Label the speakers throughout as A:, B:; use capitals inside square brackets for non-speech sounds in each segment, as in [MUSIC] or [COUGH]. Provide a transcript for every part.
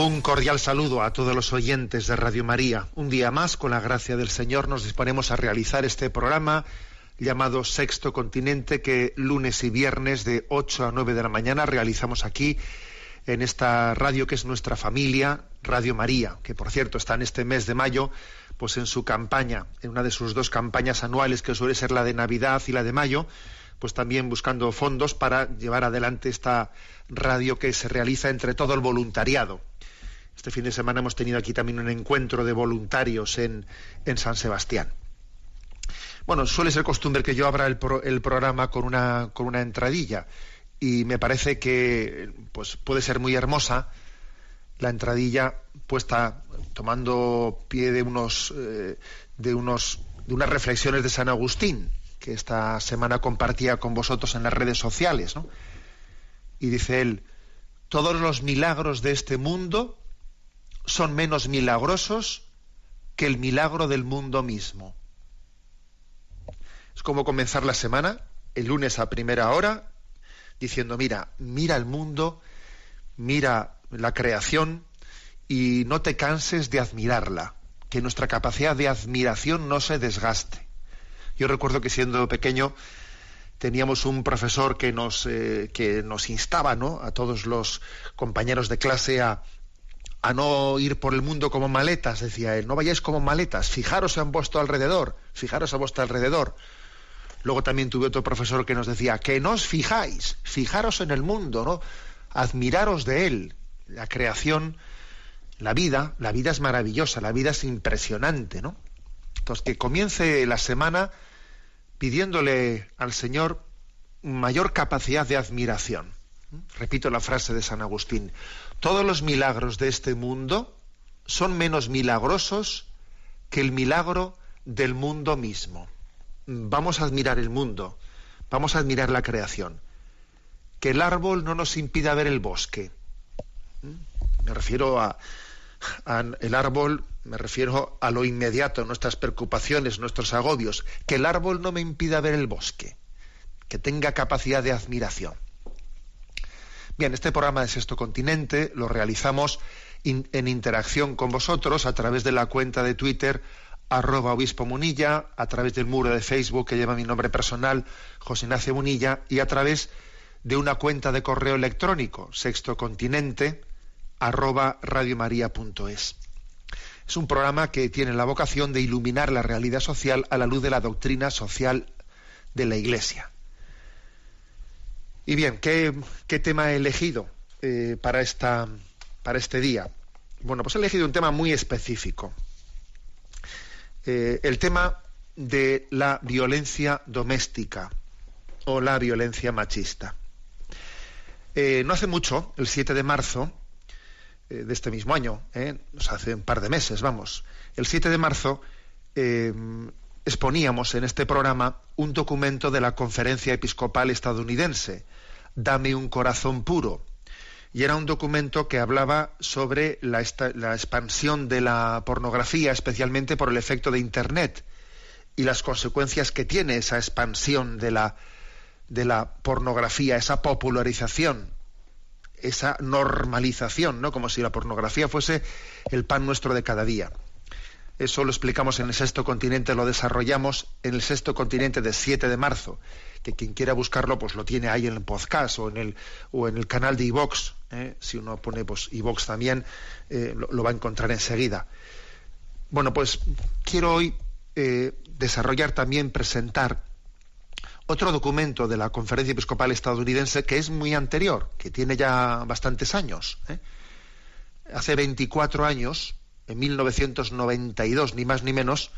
A: Un cordial saludo a todos los oyentes de Radio María. Un día más, con la gracia del Señor, nos disponemos a realizar este programa llamado Sexto Continente que lunes y viernes de 8 a 9 de la mañana realizamos aquí en esta radio que es nuestra familia, Radio María, que por cierto está en este mes de mayo, pues en su campaña, en una de sus dos campañas anuales, que suele ser la de Navidad y la de mayo, pues también buscando fondos para llevar adelante esta radio que se realiza entre todo el voluntariado. Este fin de semana hemos tenido aquí también un encuentro de voluntarios en, en San Sebastián. Bueno, suele ser costumbre que yo abra el, pro- el programa con una, con una entradilla y me parece que pues, puede ser muy hermosa la entradilla puesta tomando pie de unos, eh, de unos de unas reflexiones de San Agustín que esta semana compartía con vosotros en las redes sociales, ¿no? Y dice él, todos los milagros de este mundo son menos milagrosos que el milagro del mundo mismo. Es como comenzar la semana, el lunes a primera hora, diciendo, mira, mira el mundo, mira la creación y no te canses de admirarla, que nuestra capacidad de admiración no se desgaste. Yo recuerdo que siendo pequeño teníamos un profesor que nos, eh, que nos instaba ¿no? a todos los compañeros de clase a, a no ir por el mundo como maletas, decía él, no vayáis como maletas, fijaros en vuestro alrededor, fijaros a vuestro alrededor. Luego también tuve otro profesor que nos decía, que no os fijáis, fijaros en el mundo, ¿no? Admiraros de él. La creación, la vida, la vida es maravillosa, la vida es impresionante, ¿no? Entonces, que comience la semana pidiéndole al Señor mayor capacidad de admiración. Repito la frase de San Agustín. Todos los milagros de este mundo son menos milagrosos que el milagro del mundo mismo. Vamos a admirar el mundo, vamos a admirar la creación. Que el árbol no nos impida ver el bosque. Me refiero a, el árbol, me refiero a lo inmediato, nuestras preocupaciones, nuestros agobios. Que el árbol no me impida ver el bosque, que tenga capacidad de admiración. Bien, este programa de Sexto Continente lo realizamos en interacción con vosotros a través de la cuenta de Twitter arroba obispo munilla, a través del muro de Facebook que lleva mi nombre personal, José Ignacio Munilla, y a través de una cuenta de correo electrónico, sextocontinente arroba radiomaria.es. Es un programa que tiene la vocación de iluminar la realidad social a la luz de la doctrina social de la Iglesia. Y bien, ¿qué, tema he elegido eh, para, esta, para este día? Bueno, pues he elegido un tema muy específico. Eh, el tema de la violencia doméstica o la violencia machista. Eh, no hace mucho, el 7 de marzo eh, de este mismo año, eh, o sea, hace un par de meses, vamos, el 7 de marzo eh, exponíamos en este programa un documento de la Conferencia Episcopal Estadounidense, Dame un corazón puro. Y era un documento que hablaba sobre la, esta- la expansión de la pornografía, especialmente por el efecto de Internet y las consecuencias que tiene esa expansión de la, de la pornografía, esa popularización, esa normalización, ¿no? Como si la pornografía fuese el pan nuestro de cada día. Eso lo explicamos en el sexto continente, lo desarrollamos en el sexto continente del 7 de marzo, que quien quiera buscarlo pues lo tiene ahí en el podcast o en el, o en el canal de iVox. ¿eh? Si uno pone pues iVox también, eh, lo, lo va a encontrar enseguida. Bueno, pues quiero hoy eh, desarrollar también, presentar otro documento de la Conferencia Episcopal Estadounidense que es muy anterior, que tiene ya bastantes años. ¿eh? Hace 24 años, en 1992, ni más ni menos,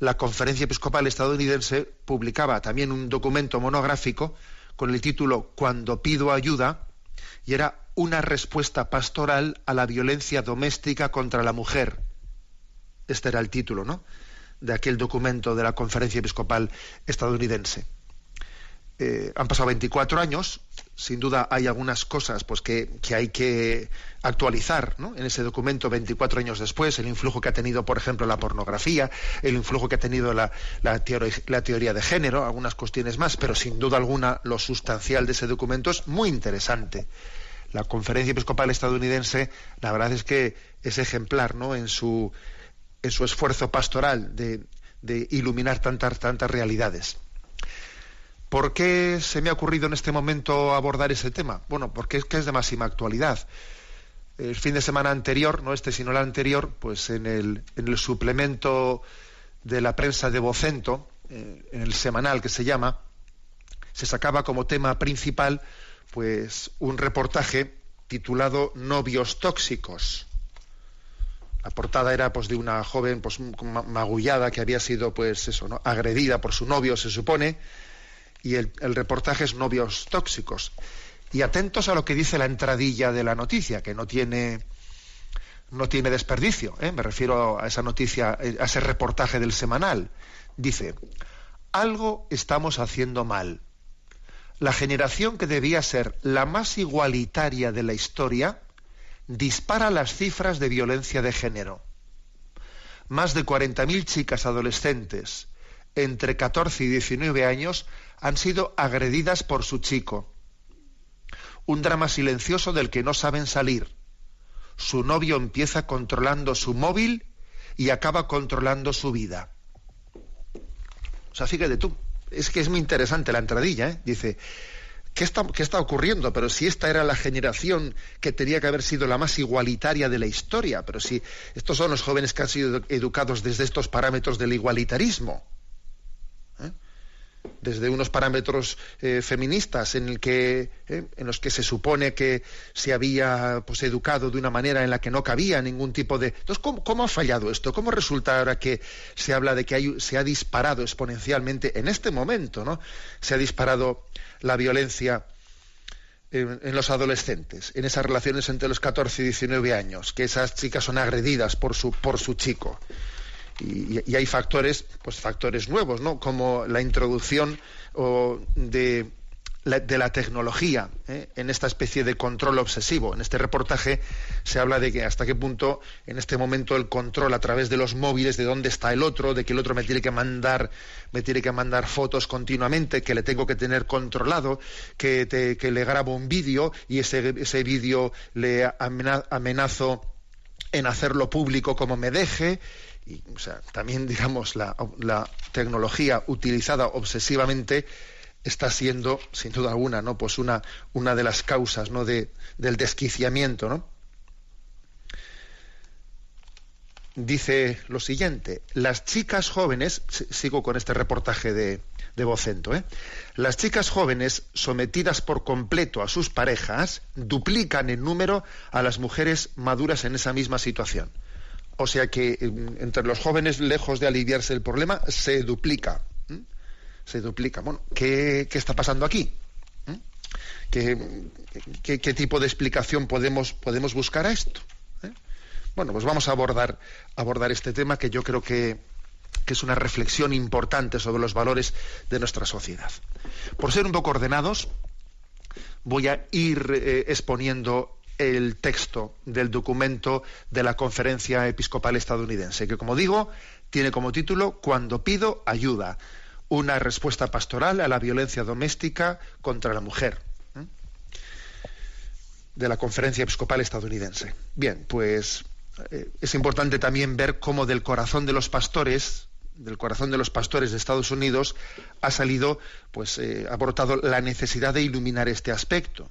A: la Conferencia Episcopal Estadounidense publicaba también un documento monográfico con el título Cuando pido ayuda, y era una respuesta pastoral a la violencia doméstica contra la mujer. Este era el título, ¿no? De aquel documento de la Conferencia Episcopal Estadounidense. Eh, han pasado 24 años, sin duda hay algunas cosas pues, que, hay que actualizar ¿no? en ese documento 24 años después, el influjo que ha tenido, por ejemplo, la pornografía, el influjo que ha tenido la, la, teoría de género, algunas cuestiones más, pero sin duda alguna lo sustancial de ese documento es muy interesante. La conferencia episcopal estadounidense, la verdad es que es ejemplar ¿no? en, su, en su esfuerzo pastoral de, de iluminar tantas, tantas realidades. ¿Por qué se me ha ocurrido en este momento abordar ese tema? Bueno, porque es que es de máxima actualidad. El fin de semana anterior, no este sino el anterior, pues en el, en el suplemento de la prensa de Vocento, eh, en el semanal que se llama, se sacaba como tema principal pues un reportaje titulado Novios tóxicos. La portada era pues de una joven pues magullada que había sido pues eso, ¿no? agredida por su novio, se supone, y el, reportaje es novios tóxicos. Y atentos a lo que dice la entradilla de la noticia, que no tiene, no tiene desperdicio. ¿eh? Me refiero a esa noticia, a ese reportaje del semanal. Dice, algo estamos haciendo mal. La generación que debía ser la más igualitaria de la historia dispara las cifras de violencia de género. Más de 40.000 chicas adolescentes entre 14 y 19 años han sido agredidas por su chico. Un drama silencioso del que no saben salir. Su novio empieza controlando su móvil y acaba controlando su vida. O sea, fíjate tú. Es que es muy interesante la entradilla. ¿eh? Dice, ¿qué está, ¿qué está ocurriendo? Pero si esta era la generación que tenía que haber sido la más igualitaria de la historia, pero si estos son los jóvenes que han sido educados desde estos parámetros del igualitarismo desde unos parámetros eh, feministas eh, en los que se supone que se había pues, educado de una manera en la que no cabía ningún tipo de... Entonces, ¿cómo, ha fallado esto? ¿Cómo resulta ahora que se habla de que se ha disparado exponencialmente en este momento, ¿no? Se ha disparado la violencia en, en, los adolescentes, en esas relaciones entre los 14 y 19 años, que esas chicas son agredidas por su, por su chico y, hay factores, pues factores nuevos, ¿no? Como la introducción de, la, tecnología ¿eh? en esta especie de control obsesivo. En este reportaje se habla de que hasta qué punto en este momento el control a través de los móviles de dónde está el otro, de que el otro me tiene que mandar, me tiene que mandar fotos continuamente, que le tengo que tener controlado, que, que le grabo un vídeo y ese, ese vídeo le amenazo en hacerlo público como me deje y también [LAUGHS] digamos la, tecnología utilizada obsesivamente está siendo sin duda alguna no pues una, una de las causas no de, del desquiciamiento no dice lo siguiente las chicas jóvenes sigo con este reportaje de, de Vocento ¿eh? las chicas jóvenes sometidas por completo a sus parejas duplican en número a las mujeres maduras en esa misma situación o sea que entre los jóvenes, lejos de aliviarse el problema, se duplica. Se duplica. Bueno, ¿qué, está pasando aquí? ¿Qué, tipo de explicación podemos, podemos buscar a esto? ¿Eh? Bueno, pues vamos a abordar, abordar este tema que yo creo que, es una reflexión importante sobre los valores de nuestra sociedad. Por ser un poco ordenados, voy a ir eh, exponiendo el texto del documento de la Conferencia Episcopal Estadounidense, que como digo, tiene como título Cuando pido ayuda, una respuesta pastoral a la violencia doméstica contra la mujer, ¿eh? de la Conferencia Episcopal Estadounidense. Bien, pues eh, es importante también ver cómo del corazón de los pastores, del corazón de los pastores de Estados Unidos, ha salido, pues, eh, ha brotado la necesidad de iluminar este aspecto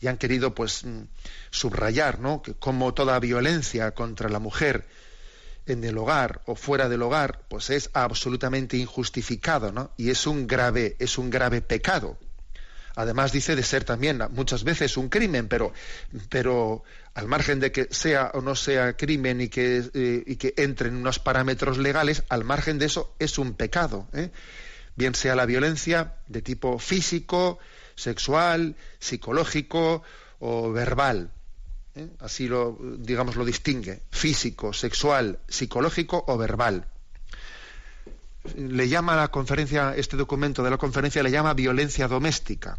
A: y han querido pues mm, subrayar ¿no? que como toda violencia contra la mujer en el hogar o fuera del hogar, pues es absolutamente injustificado, ¿no? Y es un grave, es un grave pecado. Además dice de ser también muchas veces un crimen, pero, pero al margen de que sea o no sea crimen y que, eh, y que entre en unos parámetros legales, al margen de eso es un pecado. ¿eh? Bien sea la violencia de tipo físico, sexual, psicológico o verbal. ¿eh? Así lo, digamos, lo distingue. Físico, sexual, psicológico o verbal le llama a la conferencia, este documento de la conferencia le llama violencia doméstica.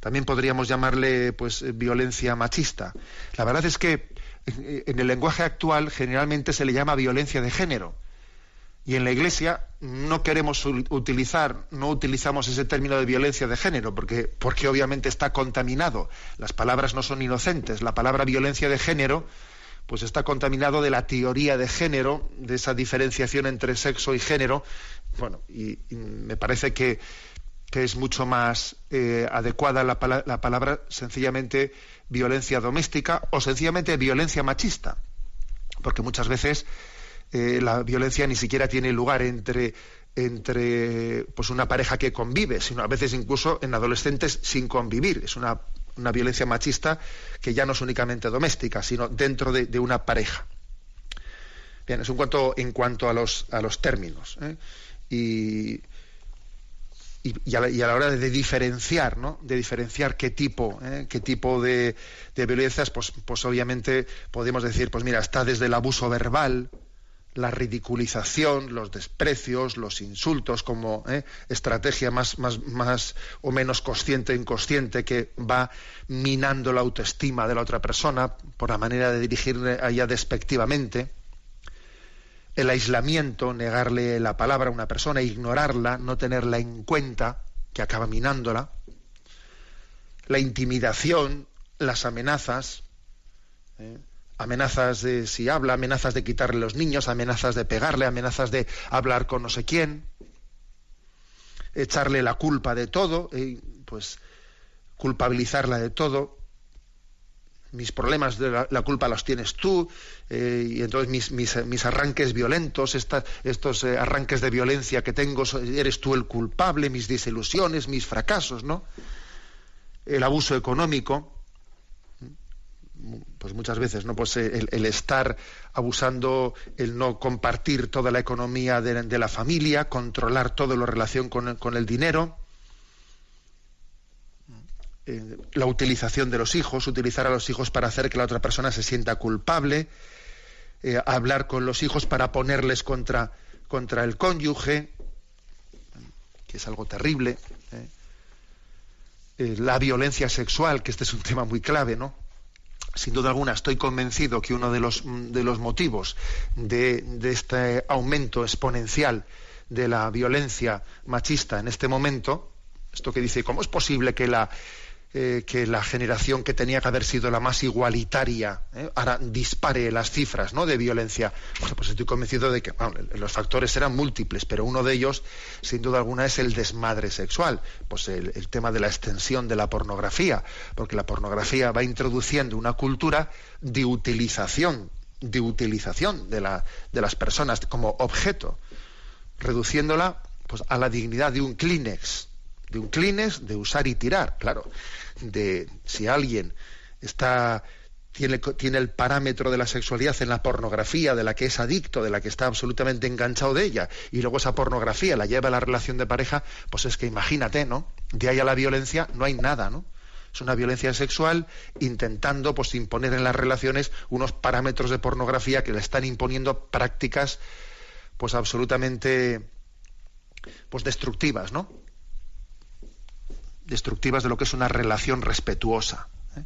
A: También podríamos llamarle pues violencia machista. La verdad es que en el lenguaje actual generalmente se le llama violencia de género. Y en la Iglesia no queremos utilizar, no utilizamos ese término de violencia de género, porque, porque obviamente está contaminado. Las palabras no son inocentes. La palabra violencia de género pues está contaminado de la teoría de género, de esa diferenciación entre sexo y género. Bueno, y, me parece que, es mucho más eh, adecuada la, palabra sencillamente violencia doméstica o sencillamente violencia machista, porque muchas veces eh, la violencia ni siquiera tiene lugar entre entre pues una pareja que convive, sino a veces incluso en adolescentes sin convivir. Es una una violencia machista que ya no es únicamente doméstica, sino dentro de, una pareja. Bien, es un cuanto en cuanto a los, a los términos. ¿eh? Y, y, a la, hora de diferenciar, ¿no? De diferenciar qué tipo, ¿eh? qué tipo de, de violencias, pues, pues obviamente podemos decir, pues mira, está desde el abuso verbal, la ridiculización, los desprecios, los insultos como ¿eh? estrategia más, más, o menos consciente o inconsciente que va minando la autoestima de la otra persona por la manera de dirigirle a ella despectivamente. El aislamiento, negarle la palabra a una persona, ignorarla, no tenerla en cuenta, que acaba minándola. La intimidación, las amenazas. ¿eh? Amenazas de si habla, amenazas de quitarle los niños, amenazas de pegarle, amenazas de hablar con no sé quién, echarle la culpa de todo, y pues culpabilizarla de todo. Mis problemas de la, culpa los tienes tú, eh, y entonces mis, mis, arranques violentos, estos eh, arranques de violencia que tengo, eres tú el culpable, mis desilusiones, mis fracasos, ¿no? El abuso económico, pues muchas veces, ¿no? Pues el, estar abusando, el no compartir toda la economía de, la familia, controlar todo lo relación con, el dinero, eh, la utilización de los hijos, utilizar a los hijos para hacer que la otra persona se sienta culpable, eh, hablar con los hijos para ponerles contra, contra el cónyuge, que es algo terrible. ¿eh? la violencia sexual, que este es un tema muy clave, ¿no? Sin duda alguna estoy convencido que uno de los, de los motivos de, este aumento exponencial de la violencia machista en este momento, esto que dice, ¿cómo es posible que la, eh, que la generación que tenía que haber sido la más igualitaria eh, ahora dispare las cifras ¿no? de violencia. Bueno, pues estoy convencido de que los factores eran múltiples, pero uno de ellos, sin duda alguna, es el desmadre sexual. Pues el, tema de la extensión de la pornografía, porque la pornografía va introduciendo una cultura de utilización, de utilización de, la, de las personas como objeto, reduciéndola pues, a la dignidad de un Kleenex de un clines, de usar y tirar, claro, de si alguien está tiene, tiene, el parámetro de la sexualidad en la pornografía, de la que es adicto, de la que está absolutamente enganchado de ella, y luego esa pornografía la lleva a la relación de pareja, pues es que imagínate, ¿no? De ahí a la violencia no hay nada, ¿no? Es una violencia sexual intentando pues imponer en las relaciones unos parámetros de pornografía que le están imponiendo prácticas pues absolutamente pues destructivas, ¿no? Destructivas de lo que es una relación respetuosa. ¿eh?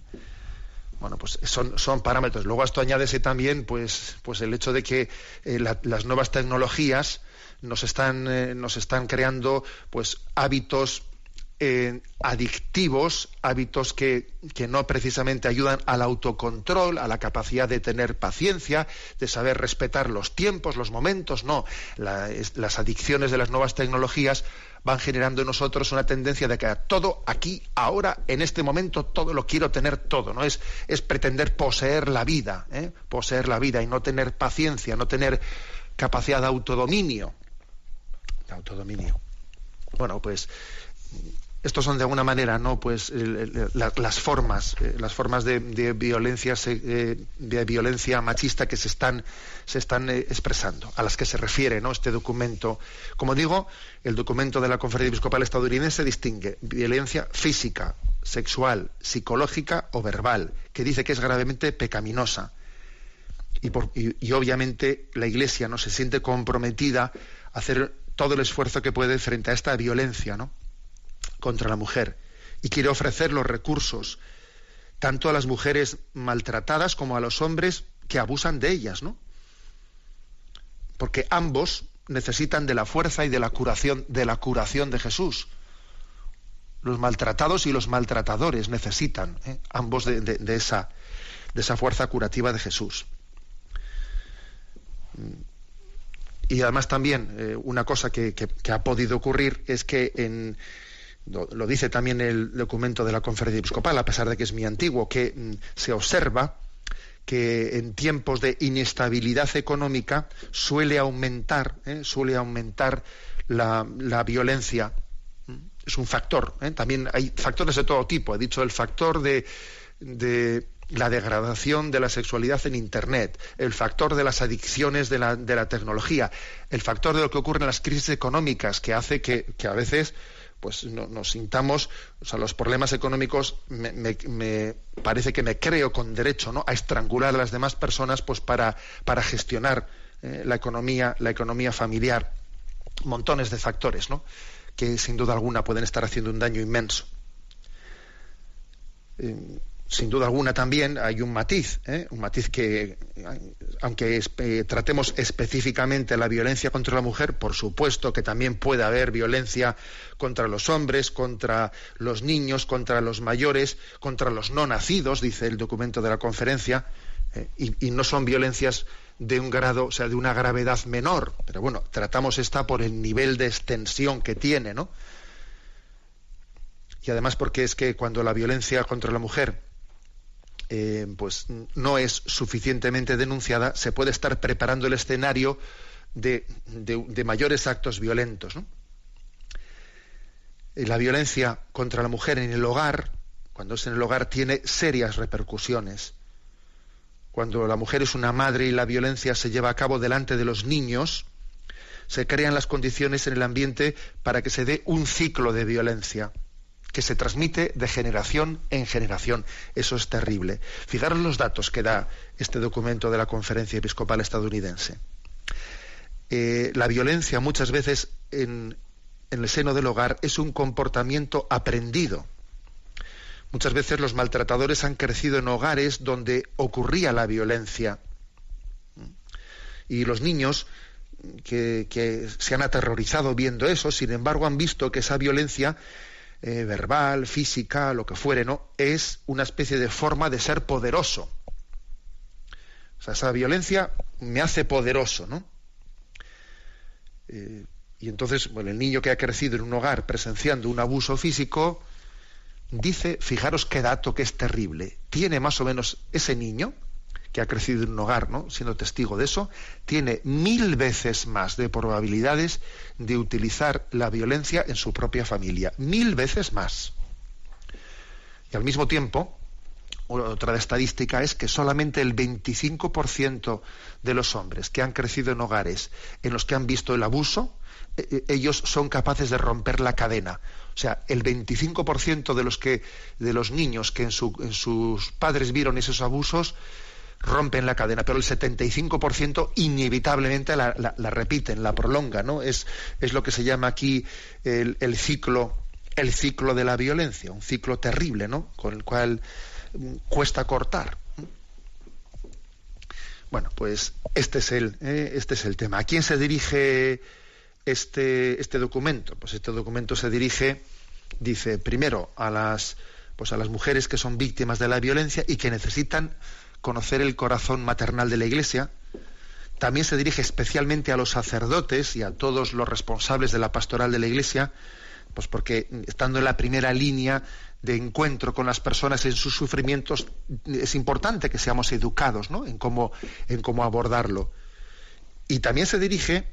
A: Bueno, pues son, son parámetros. Luego a esto añádese también pues, pues el hecho de que eh, las nuevas tecnologías nos están, eh, nos están creando pues hábitos adictivos, hábitos que, que, no precisamente ayudan al autocontrol, a la capacidad de tener paciencia, de saber respetar los tiempos, los momentos, no. las adicciones de las nuevas tecnologías van generando en nosotros una tendencia de que todo aquí, ahora, en este momento, todo lo quiero tener todo, ¿no? Es, es pretender poseer la vida, ¿eh? poseer la vida y no tener paciencia, no tener capacidad de autodominio. De autodominio. Bueno, pues estos son de alguna manera no pues las formas eh, las formas de, violencia eh, de violencia machista que se están se eh, expresando a las que se refiere no este documento. Como digo el documento de la conferencia episcopal estadounidense distingue violencia física sexual psicológica o verbal que dice que es gravemente pecaminosa. Y, y obviamente la iglesia no se siente comprometida a hacer todo el esfuerzo que puede frente a esta violencia no contra la mujer y quiere ofrecer los recursos tanto a las mujeres maltratadas como a los hombres que abusan de ellas, ¿no? Porque ambos necesitan de la fuerza y de la curación de la curación de Jesús. Los maltratados y los maltratadores necesitan ¿eh? ambos de, esa, fuerza curativa de Jesús. Y además también eh, una cosa que, ha podido ocurrir es que en, lo, dice también el documento de la conferencia episcopal, a pesar de que es muy antiguo, que mm, se observa que en tiempos de inestabilidad económica suele aumentar, ¿eh? suele aumentar la, violencia. ¿Mm? Es un factor. ¿eh? También hay factores de todo tipo. He dicho el factor de, de la degradación de la sexualidad en Internet, el factor de las adicciones de la, de la tecnología, el factor de lo que ocurre en las crisis económicas, que hace que a veces pues nos sintamos, o sea, los problemas económicos me, parece que me creo con derecho ¿no? a estrangular a las demás personas pues para, para gestionar eh, la economía, la economía familiar. Montones de factores, ¿no? que sin duda alguna pueden estar haciendo un daño inmenso. Eh, sin duda alguna también hay un matiz, ¿eh? un matiz que, aunque tratemos específicamente la violencia contra la mujer, por supuesto que también puede haber violencia contra los hombres, contra los niños, contra los mayores, contra los no nacidos, dice el documento de la conferencia, ¿eh? y, y, no son violencias de un grado, o sea, de una gravedad menor, pero bueno, tratamos esta por el nivel de extensión que tiene, ¿no? Y además porque es que cuando la violencia contra la mujer eh, pues no es suficientemente denunciada, se puede estar preparando el escenario de, mayores actos violentos. Eh, la violencia contra la mujer en el hogar, cuando es en el hogar, tiene serias repercusiones. Cuando la mujer es una madre y la violencia se lleva a cabo delante de los niños, se crean las condiciones en el ambiente para que se dé un ciclo de violencia que se transmite de generación en generación. Eso es terrible. Fijaros los datos que da este documento de la Conferencia Episcopal estadounidense. Eh, la violencia muchas veces en, en el seno del hogar es un comportamiento aprendido. Muchas veces los maltratadores han crecido en hogares donde ocurría la violencia. Y los niños que, que, se han aterrorizado viendo eso, sin embargo, han visto que esa violencia eh, verbal, física, lo que fuere, ¿no? Es una especie de forma de ser poderoso. O sea, esa violencia me hace poderoso, ¿no? Eh, y entonces, bueno, el niño que ha crecido en un hogar presenciando un abuso físico, dice, fijaros qué dato que es terrible, tiene más o menos ese niño, que ha crecido en un hogar, ¿no? siendo testigo de eso, tiene mil veces más de probabilidades de utilizar la violencia en su propia familia. Mil veces más. Y al mismo tiempo, otra estadística es que solamente el 25% de los hombres que han crecido en hogares en los que han visto el abuso, eh, eh, ellos son capaces de romper la cadena. O sea, el 25% de los que de los niños que en, en sus padres vieron esos abusos rompen la cadena, pero el 75% inevitablemente la, repiten, la prolongan, ¿no? Es, es lo que se llama aquí el, ciclo, el ciclo de la violencia, un ciclo terrible, ¿no? Con el cual mm, cuesta cortar. Bueno, pues este es el, ¿eh? este es el tema. ¿A quién se dirige este, este documento? Pues este documento se dirige dice primero a las pues a las mujeres que son víctimas de la violencia y que necesitan conocer el corazón maternal de la Iglesia. También se dirige especialmente a los sacerdotes y a todos los responsables de la pastoral de la Iglesia, pues porque estando en la primera línea de encuentro con las personas en sus sufrimientos es importante que seamos educados ¿no? en cómo en cómo abordarlo. Y también se dirige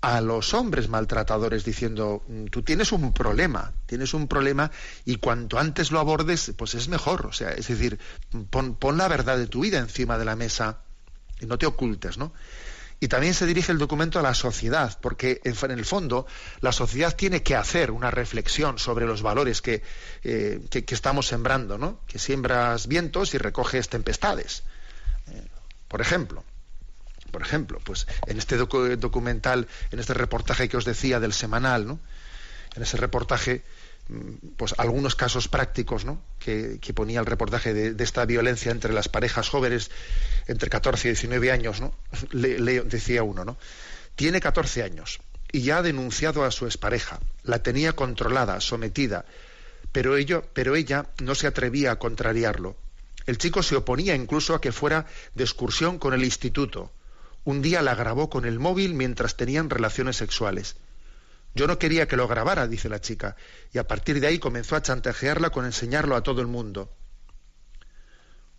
A: a los hombres maltratadores diciendo, mm, tú tienes un problema, tienes un problema y cuanto antes lo abordes, pues es mejor. O sea, es decir, pon, la verdad de tu vida encima de la mesa y no te ocultes, ¿no? Y también se dirige el documento a la sociedad, porque en el fondo la sociedad tiene que hacer una reflexión sobre los valores que, eh, que, estamos sembrando, ¿no? Que siembras vientos y recoges tempestades. Eh, por ejemplo, por ejemplo, pues en este documental, en este reportaje que os decía del semanal, ¿no? En ese reportaje, mm, pues algunos casos prácticos, ¿no? Que, ponía el reportaje de, esta violencia entre las parejas jóvenes entre 14 y 19 años, ¿no? Decía uno, ¿no? Tiene 14 años y ya ha denunciado a su expareja. La tenía controlada, sometida, pero, ello, pero ella no se atrevía a contrariarlo. El chico se oponía incluso a que fuera de excursión con el instituto un día la grabó con el móvil mientras tenían relaciones sexuales. Yo no quería que lo grabara, dice la chica, y a partir de ahí comenzó a chantajearla con enseñarlo a todo el mundo.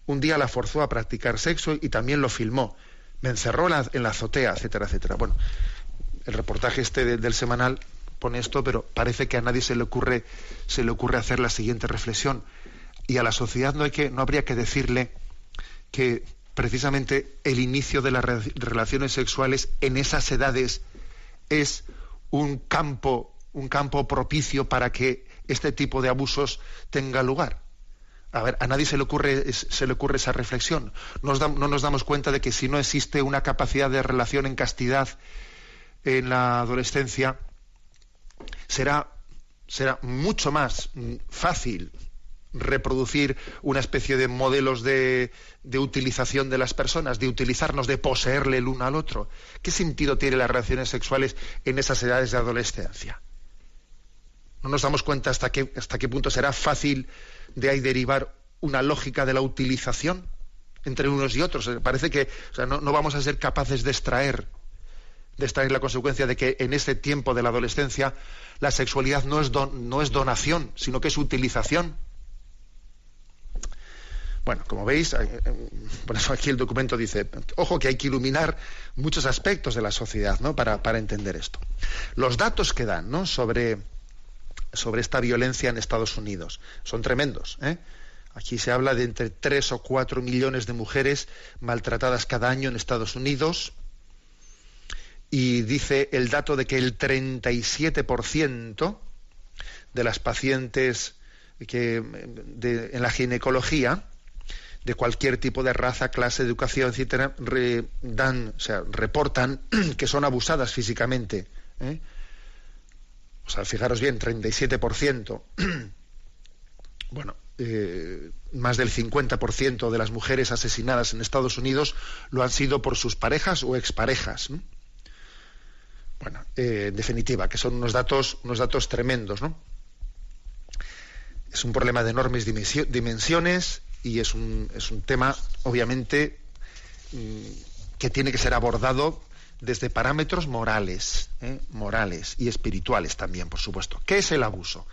A: Un día la forzó a practicar sexo y también lo filmó. Me encerró en la, azotea, etcétera, etcétera. Bueno, el reportaje este del semanal pone esto, pero parece que a nadie se le ocurre, se le ocurre hacer la siguiente reflexión. Y a la sociedad no hay que, no habría que decirle que precisamente el inicio de las relaciones sexuales en esas edades es un campo, un campo propicio para que este tipo de abusos tenga lugar. A ver, a nadie se le ocurre, se le ocurre esa reflexión. no nos damos cuenta de que si no existe una capacidad de relación en castidad en la adolescencia, será, será mucho más fácil reproducir una especie de modelos de, de, utilización de las personas, de utilizarnos, de poseerle el uno al otro. ¿Qué sentido tienen las relaciones sexuales en esas edades de adolescencia? No nos damos cuenta hasta qué, hasta qué punto será fácil de ahí derivar una lógica de la utilización entre unos y otros. Parece que no, vamos a ser capaces de extraer, de extraer la consecuencia de que en este tiempo de la adolescencia la sexualidad no es, no es donación, sino que es utilización bueno, como veis, eh, por eso aquí el documento dice, ojo que hay que iluminar muchos aspectos de la sociedad ¿no? para, entender esto. Los datos que dan ¿no? sobre, sobre esta violencia en Estados Unidos son tremendos. ¿eh? Aquí se habla de entre 3 o 4 millones de mujeres maltratadas cada año en Estados Unidos y dice el dato de que el 37% de las pacientes que, en la ginecología de cualquier tipo de raza, clase, educación, etcétera, o sea, reportan [CLEARS THROAT] que son abusadas físicamente. ¿eh? O sea, fijaros bien, 37%. [CLEARS THROAT] bueno, eh, más del 50% de las mujeres asesinadas en Estados Unidos lo han sido por sus parejas o exparejas. Bueno, eh, en definitiva, que son unos datos, unos datos tremendos, ¿no? Es un problema de enormes dimensiones y es un, es un tema, obviamente, mm, que tiene que ser abordado desde parámetros morales, ¿eh? morales y espirituales también, por supuesto. ¿Qué es el abuso?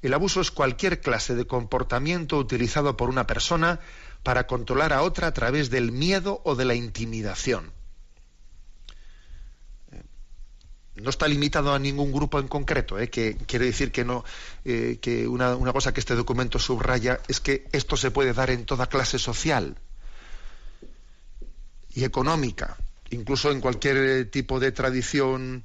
A: El abuso es cualquier clase de comportamiento utilizado por una persona para controlar a otra a través del miedo o de la intimidación. No está limitado a ningún grupo en concreto, ¿eh? que quiere decir que no eh, que una, una, cosa que este documento subraya es que esto se puede dar en toda clase social y económica, incluso en cualquier tipo de tradición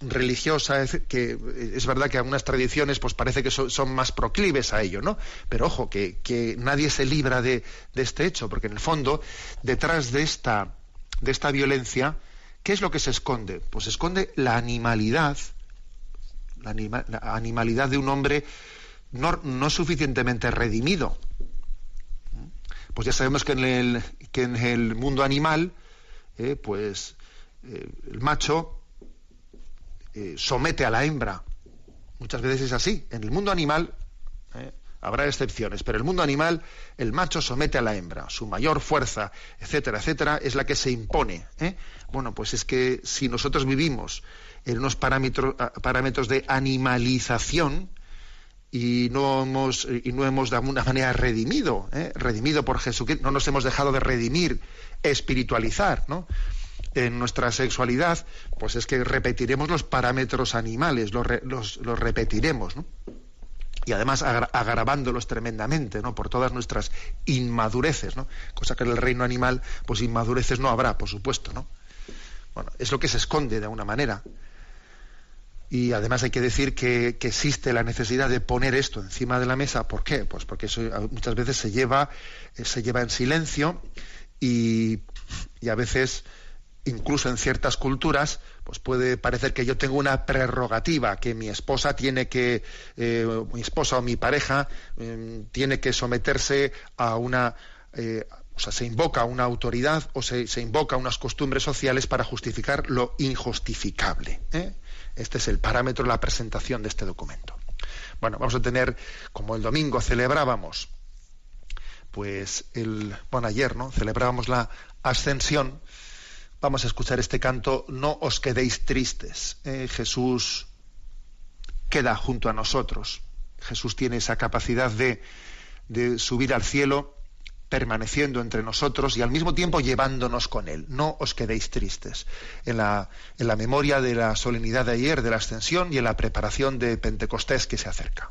A: religiosa, que es verdad que algunas tradiciones pues parece que son, más proclives a ello, ¿no? Pero ojo, que, que nadie se libra de, de, este hecho, porque en el fondo, detrás de esta, de esta violencia, ¿Qué es lo que se esconde? Pues se esconde la animalidad, la, animalidad de un hombre no, suficientemente redimido. Pues ya sabemos que en el, que en el mundo animal, eh, pues eh, el macho eh, somete a la hembra, Muchas veces es así. En el mundo animal. Habrá excepciones, pero el mundo animal, el macho somete a la hembra. Su mayor fuerza, etcétera, etcétera, es la que se impone. ¿eh? Bueno, pues es que si nosotros vivimos en unos parámetros, parámetros de animalización, y no hemos y no hemos de alguna manera redimido ¿eh? redimido por Jesucristo no nos hemos dejado de redimir espiritualizar ¿no? en nuestra sexualidad pues es que repetiremos los parámetros animales los, repetiremos ¿no? Y además agravándolos tremendamente ¿no? por todas nuestras inmadureces ¿no? cosa que en el reino animal pues inmadureces no habrá por supuesto ¿no? bueno es lo que se esconde de alguna manera y además hay que decir que, existe la necesidad de poner esto encima de la mesa. ¿Por qué? Pues porque eso muchas veces se lleva, eh, se lleva en silencio y, a veces, incluso en ciertas culturas, pues puede parecer que yo tengo una prerrogativa, que mi esposa tiene que, eh, mi esposa o mi pareja em, tiene que someterse a una, eh, o sea, se invoca una autoridad o se, se, invoca unas costumbres sociales para justificar lo injustificable. ¿eh? Este es el parámetro de la presentación de este documento. Bueno, vamos a tener, como el domingo celebrábamos, pues el, bueno, ayer, ¿no? Celebrábamos la ascensión. Vamos a escuchar este canto, No os quedéis tristes. Eh, Jesús queda junto a nosotros. Jesús tiene esa capacidad de, de subir al cielo permaneciendo entre nosotros y al mismo tiempo llevándonos con Él. No os quedéis tristes. En la, en la memoria de la solemnidad de ayer, de la ascensión y en la preparación de Pentecostés que se acerca.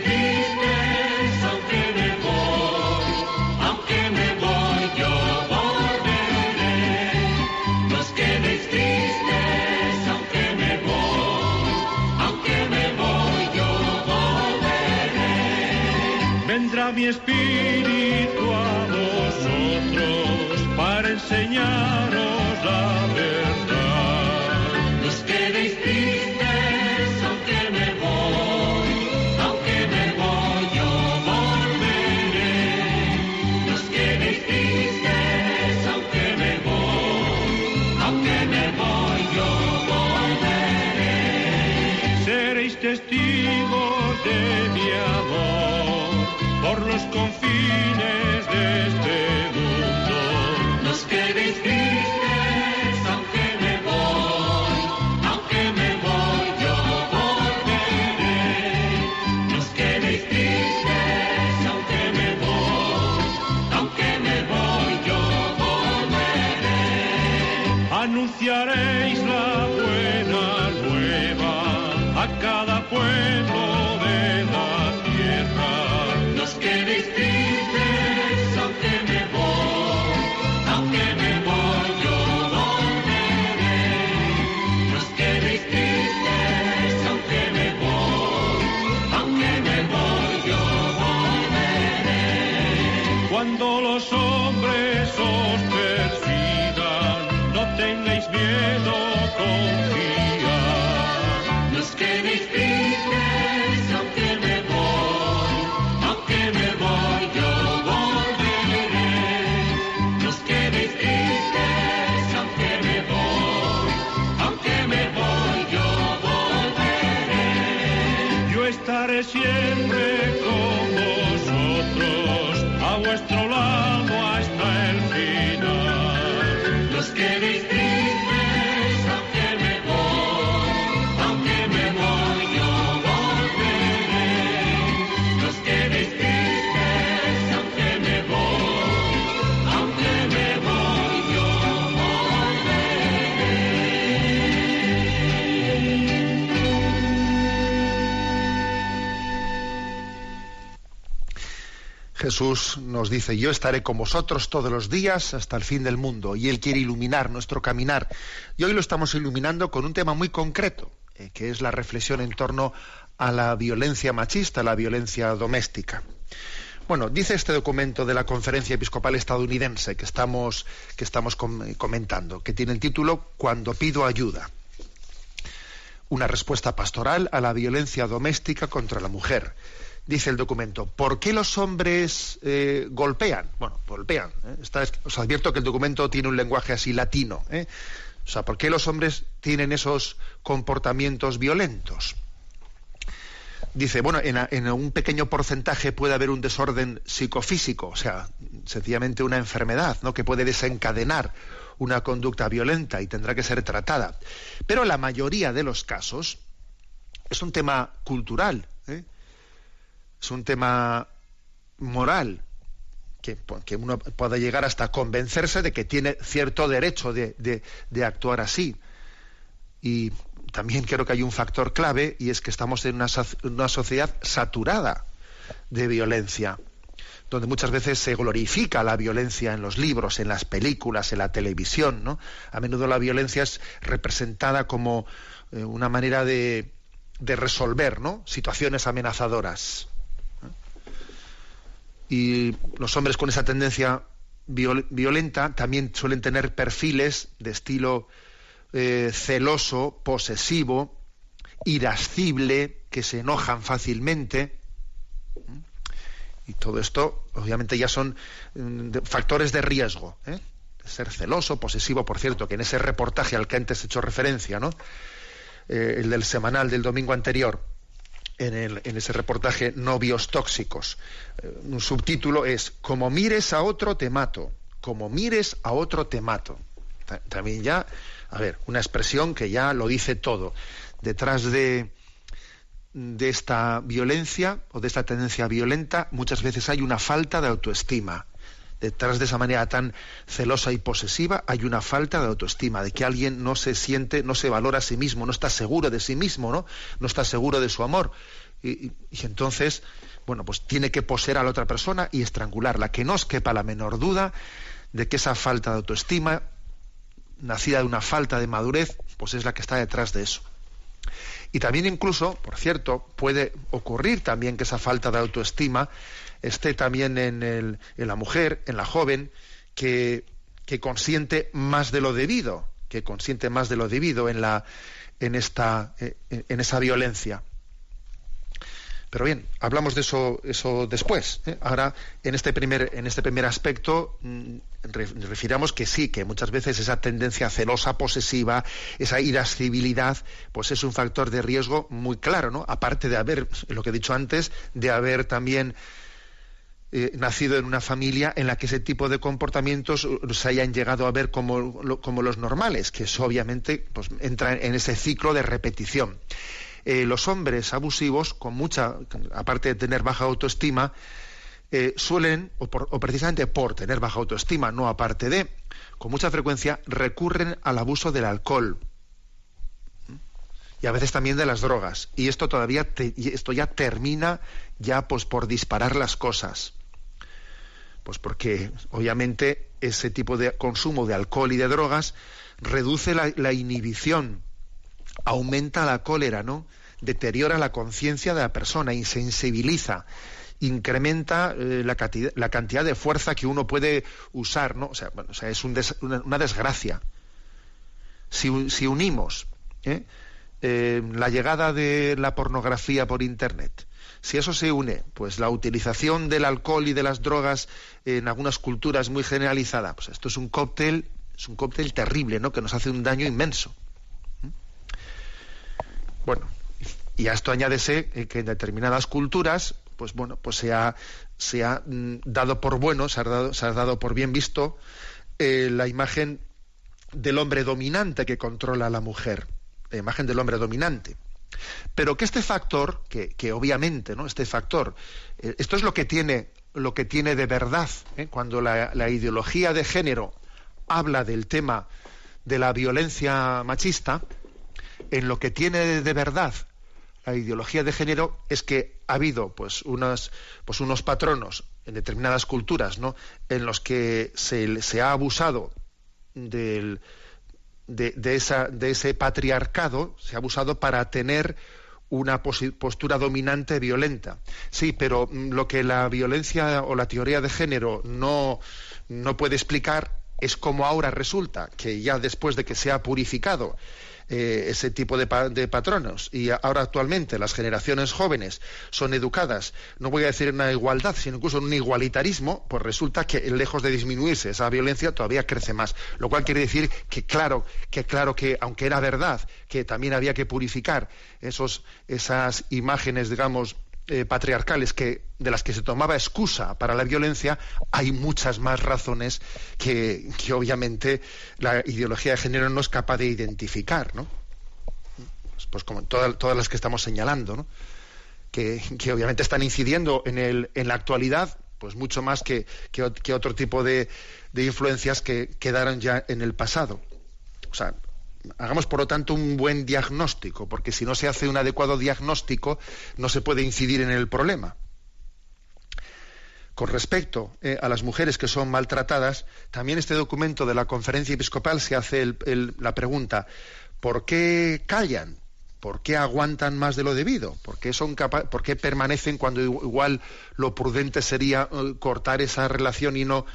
B: vosotros pueblo cielo.
A: Jesús nos dice, yo estaré con vosotros todos los días hasta el fin del mundo, y Él quiere iluminar nuestro caminar. Y hoy lo estamos iluminando con un tema muy concreto, eh, que es la reflexión en torno a la violencia machista, la violencia doméstica. Bueno, dice este documento de la Conferencia Episcopal Estadounidense que estamos, que estamos comentando, que tiene el título Cuando pido ayuda. Una respuesta pastoral a la violencia doméstica contra la mujer dice el documento, ¿por qué los hombres eh, golpean? Bueno, golpean. ¿eh? os advierto que el documento tiene un lenguaje así latino. ¿eh? O sea, ¿por qué los hombres tienen esos comportamientos violentos? Dice, bueno, en, en, un pequeño porcentaje puede haber un desorden psicofísico, o sea, sencillamente una enfermedad, ¿no? Que puede desencadenar una conducta violenta y tendrá que ser tratada. Pero la mayoría de los casos es un tema cultural. Es un tema moral, que, que, uno pueda llegar hasta convencerse de que tiene cierto derecho de, de, actuar así. Y también creo que hay un factor clave y es que estamos en una, una sociedad saturada de violencia donde muchas veces se glorifica la violencia en los libros, en las películas, en la televisión, ¿no? A menudo la violencia es representada como eh, una manera de, de resolver, ¿no? Situaciones amenazadoras y los hombres con esa tendencia violenta también suelen tener perfiles de estilo eh, celoso, posesivo, irascible, que se enojan fácilmente. Y todo esto, obviamente, ya son mm, factores de riesgo. ¿eh? ser celoso, posesivo, por cierto, que en ese reportaje al que antes he hecho referencia, ¿no? Eh, el del semanal del domingo anterior, en, ese reportaje Novios Tóxicos. Eh, un subtítulo es Como mires a otro te mato. Como mires a otro te mato. También ya, a ver, una expresión que ya lo dice todo. Detrás de, de esta violencia o de esta tendencia violenta muchas veces hay una falta de autoestima. Detrás de esa manera tan celosa y posesiva hay una falta de autoestima, de que alguien no se siente, no se valora a sí mismo, no está seguro de sí mismo, ¿no? No está seguro de su amor. Y, entonces, bueno, pues tiene que poseer a la otra persona y estrangularla. Que no os quepa la menor duda de que esa falta de autoestima, nacida de una falta de madurez, pues es la que está detrás de eso. Y también incluso, por cierto, puede ocurrir también que esa falta de autoestima esté también en, el, en la mujer, en la joven, que, consiente más de lo debido, que consiente más de lo debido en, la, en, esta, eh, en esa violencia. Pero bien, hablamos de eso, eso después. ¿eh? Ahora, en este primer, en este primer aspecto, mm, refiramos que sí, que muchas veces esa tendencia celosa, posesiva, esa irascibilidad, pues es un factor de riesgo muy claro, ¿no? Aparte de haber, lo que he dicho antes, de haber también eh, nacido en una familia en la que ese tipo de comportamientos uh, se hayan llegado a ver como, como los normales, que eso obviamente pues, entra en ese ciclo de repetición. Eh, los hombres abusivos, con mucha, aparte de tener baja autoestima, eh, suelen, o, precisamente por tener baja autoestima, no aparte de, con mucha frecuencia recurren al abuso del alcohol y a veces también de las drogas. Y esto todavía, esto ya termina ya pues por disparar las cosas. Pues porque obviamente ese tipo de consumo de alcohol y de drogas reduce la, inhibición, aumenta la cólera, ¿no? Deteriora la conciencia de la persona, insensibiliza, incrementa eh, la, cantidad, de fuerza que uno puede usar, ¿no? O sea, o sea es una, desgracia. Si, si unimos ¿eh? Eh, la llegada de la pornografía por Internet, si eso se une, pues la utilización del alcohol y de las drogas en algunas culturas muy generalizada, pues esto es un cóctel, es un cóctel terrible, ¿no? Que nos hace un daño inmenso. ¿Mm? Bueno, y a esto añádese que en determinadas culturas, pues bueno, pues se ha, se ha mm, dado por bueno, se ha dado, se ha dado por bien visto eh, la imagen del hombre dominante que controla a la mujer, la imagen del hombre dominante. Pero que este factor, que, obviamente, ¿no? Este factor, eh, esto es lo que tiene, lo que tiene de verdad, ¿eh? cuando la, ideología de género habla del tema de la violencia machista, en lo que tiene de verdad la ideología de género es que ha habido pues unos, pues unos patronos en determinadas culturas, ¿no? En los que se ha abusado del, de, de, esa, de ese patriarcado, se ha abusado para tener una postura dominante violenta. Sí, pero mm, lo que la violencia o la teoría de género no, no puede explicar es cómo ahora resulta que ya después de que se ha purificado eh, ese tipo de, de, patronos. Y ahora actualmente las generaciones jóvenes son educadas, no voy a decir en una igualdad, sino incluso en un igualitarismo, pues resulta que lejos de disminuirse esa violencia todavía crece más. Lo cual quiere decir que claro, que claro que aunque era verdad que también había que purificar esos, esas imágenes, digamos, eh, patriarcales que, de las que se tomaba excusa para la violencia, hay muchas más razones que, que obviamente la ideología de género no es capaz de identificar, ¿no? Pues, pues como todas, todas las que estamos señalando, ¿no? Que, que, obviamente están incidiendo en, el, en la actualidad, pues mucho más que, que, que otro tipo de, de influencias que quedaron ya en el pasado. O sea, hagamos por lo tanto un buen diagnóstico, porque si no se hace un adecuado diagnóstico no se puede incidir en el problema. Con respecto eh, a las mujeres que son maltratadas, también este documento de la conferencia episcopal se hace la pregunta, ¿por qué callan? ¿Por qué aguantan más de lo debido? ¿Por qué, son ¿Por qué permanecen cuando igual lo prudente sería uh, cortar esa relación y no...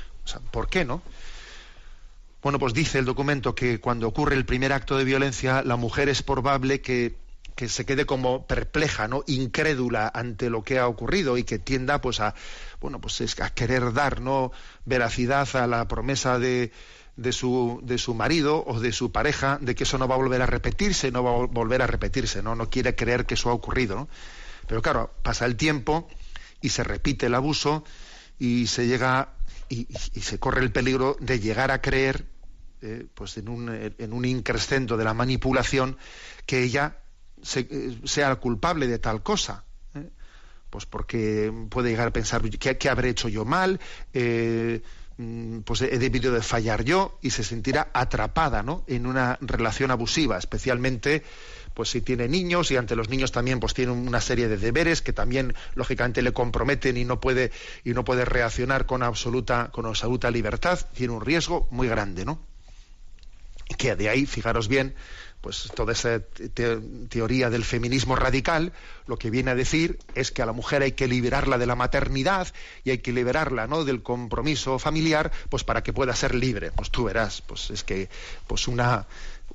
A: ¿Por qué no? Bueno, pues dice el documento que cuando ocurre el primer acto de violencia, la mujer es probable que, que se quede como perpleja, ¿no? incrédula ante lo que ha ocurrido y que tienda pues a bueno, pues es a querer dar ¿no? veracidad a la promesa de, de su, de su marido o de su pareja de que eso no va a volver a repetirse, no va a volver a repetirse, ¿no? No quiere creer que eso ha ocurrido. Pero claro, pasa el tiempo y se repite el abuso y se llega y se corre el peligro de llegar a creer eh, pues en un, en un increscendo de la manipulación, que ella se, eh, sea culpable de tal cosa. ¿eh? Pues porque puede llegar a pensar, ¿qué, qué habré hecho yo mal? Mm, pues he debido de fallar yo y se sentirá atrapada ¿no? en una relación abusiva, especialmente pues si tiene niños y ante los niños también pues tiene una serie de deberes que también lógicamente le comprometen y no puede y no puede reaccionar con absoluta con absoluta libertad tiene un riesgo muy grande no que de ahí, fijaros bien, pues toda esa te teoría del feminismo radical lo que viene a decir es que a la mujer hay que liberarla de la maternidad y hay que liberarla ¿no? del compromiso familiar pues para que pueda ser libre pues tú verás pues es que pues una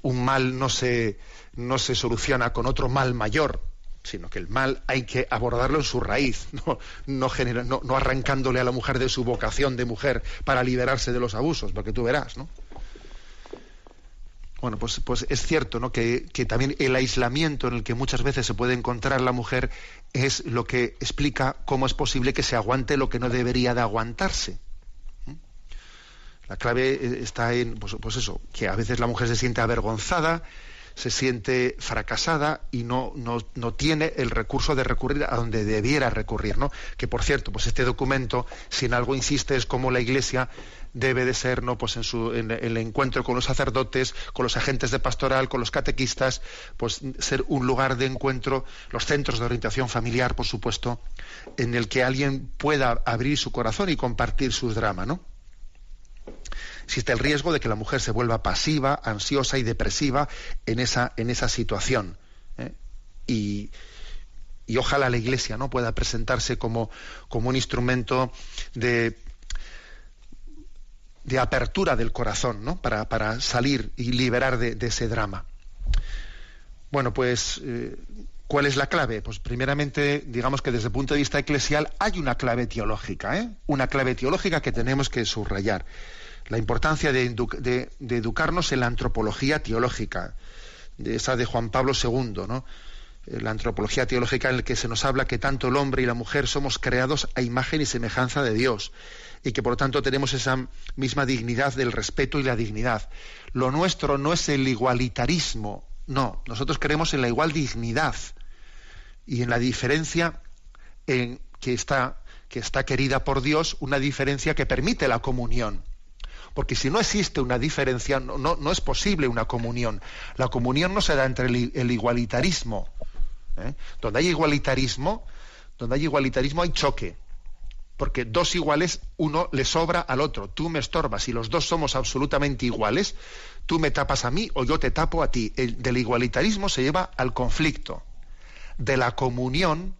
A: un mal no se no se soluciona con otro mal mayor sino que el mal hay que abordarlo en su raíz, [LAUGHS] no, no, genera, no, no arrancándole a la mujer de su vocación de mujer para liberarse de los abusos, porque tú verás, ¿no? Bueno, pues, pues es cierto ¿no? que, también el aislamiento en el que muchas veces se puede encontrar la mujer es lo que explica cómo es posible que se aguante lo que no debería de aguantarse. ¿Mm? La clave eh, está en, pues, pues eso, que a veces la mujer se siente avergonzada, se siente fracasada y no, no, no, tiene el recurso de recurrir a donde debiera recurrir, ¿no? Que por cierto, pues este documento, si en algo insiste, es como la Iglesia debe de ser, ¿no? Pues en, su, en el encuentro con los sacerdotes, con los agentes de pastoral, con los catequistas, pues ser un lugar de encuentro, los centros de orientación familiar, por supuesto, en el que alguien pueda abrir su corazón y compartir sus dramas, ¿no? Existe el riesgo de que la mujer se vuelva pasiva, ansiosa y depresiva en esa, en esa situación. ¿eh? Y, y, ojalá la Iglesia no pueda presentarse como, como un instrumento de, de apertura del corazón, ¿no? Para, para salir y liberar de, ese drama. Bueno, pues, eh, ¿cuál es la clave? Pues primeramente, digamos que desde el punto de vista eclesial hay una clave teológica, ¿eh? Una clave teológica que tenemos que subrayar la importancia de, educarnos en la antropología teológica, de esa de Juan Pablo II, ¿no? Eh, la antropología teológica en la que se nos habla que tanto el hombre y la mujer somos creados a imagen y semejanza de Dios y que por lo tanto tenemos esa misma dignidad del respeto y la dignidad. Lo nuestro no es el igualitarismo, no, nosotros creemos en la igual dignidad y en la diferencia en que está que está querida por Dios, una diferencia que permite la comunión. Porque si no existe una diferencia, no, es posible una comunión. La comunión no se da entre el, igualitarismo. ¿eh? Donde hay igualitarismo, donde hay igualitarismo hay choque. porque dos iguales, uno le sobra al otro, tú me estorbas, y los dos somos absolutamente iguales, tú me tapas a mí o yo te tapo a ti. El, del igualitarismo se lleva al conflicto, de la comunión,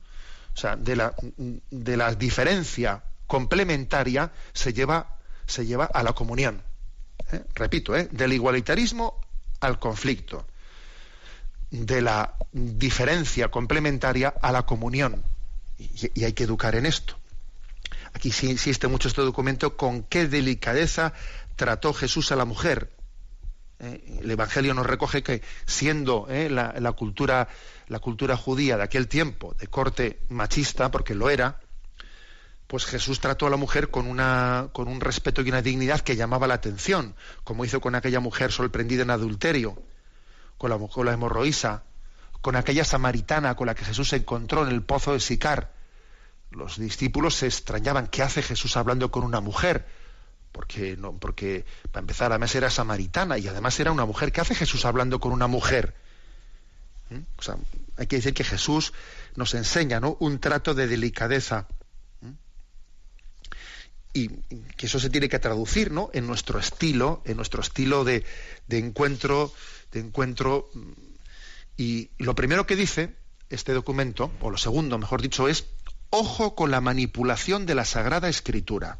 A: o sea, de la, de la diferencia complementaria se lleva, se lleva a la comunión. ¿eh? Repito, ¿eh? del igualitarismo al conflicto, de la diferencia complementaria a la comunión. Y, hay que educar en esto. Aquí sí insiste mucho este documento con qué delicadeza trató Jesús a la mujer. Eh, el Evangelio nos recoge que siendo eh, la, cultura, la cultura judía de aquel tiempo de corte machista, porque lo era, pues Jesús trató a la mujer con, una, con un respeto y una dignidad que llamaba la atención, como hizo con aquella mujer sorprendida en adulterio, con la, con la hemorroísa, con aquella samaritana con la que Jesús se encontró en el pozo de Sicar. Los discípulos se extrañaban, ¿qué hace Jesús hablando con una mujer? porque no, porque para empezar además era samaritana y además era una mujer. ¿Qué hace Jesús hablando con una mujer? ¿Mm? O sea, hay que decir que Jesús nos enseña ¿no? un trato de delicadeza. Y que eso se tiene que traducir ¿no? en nuestro estilo, en nuestro estilo de, de encuentro, de encuentro. Y lo primero que dice este documento, o lo segundo, mejor dicho, es ojo con la manipulación de la Sagrada Escritura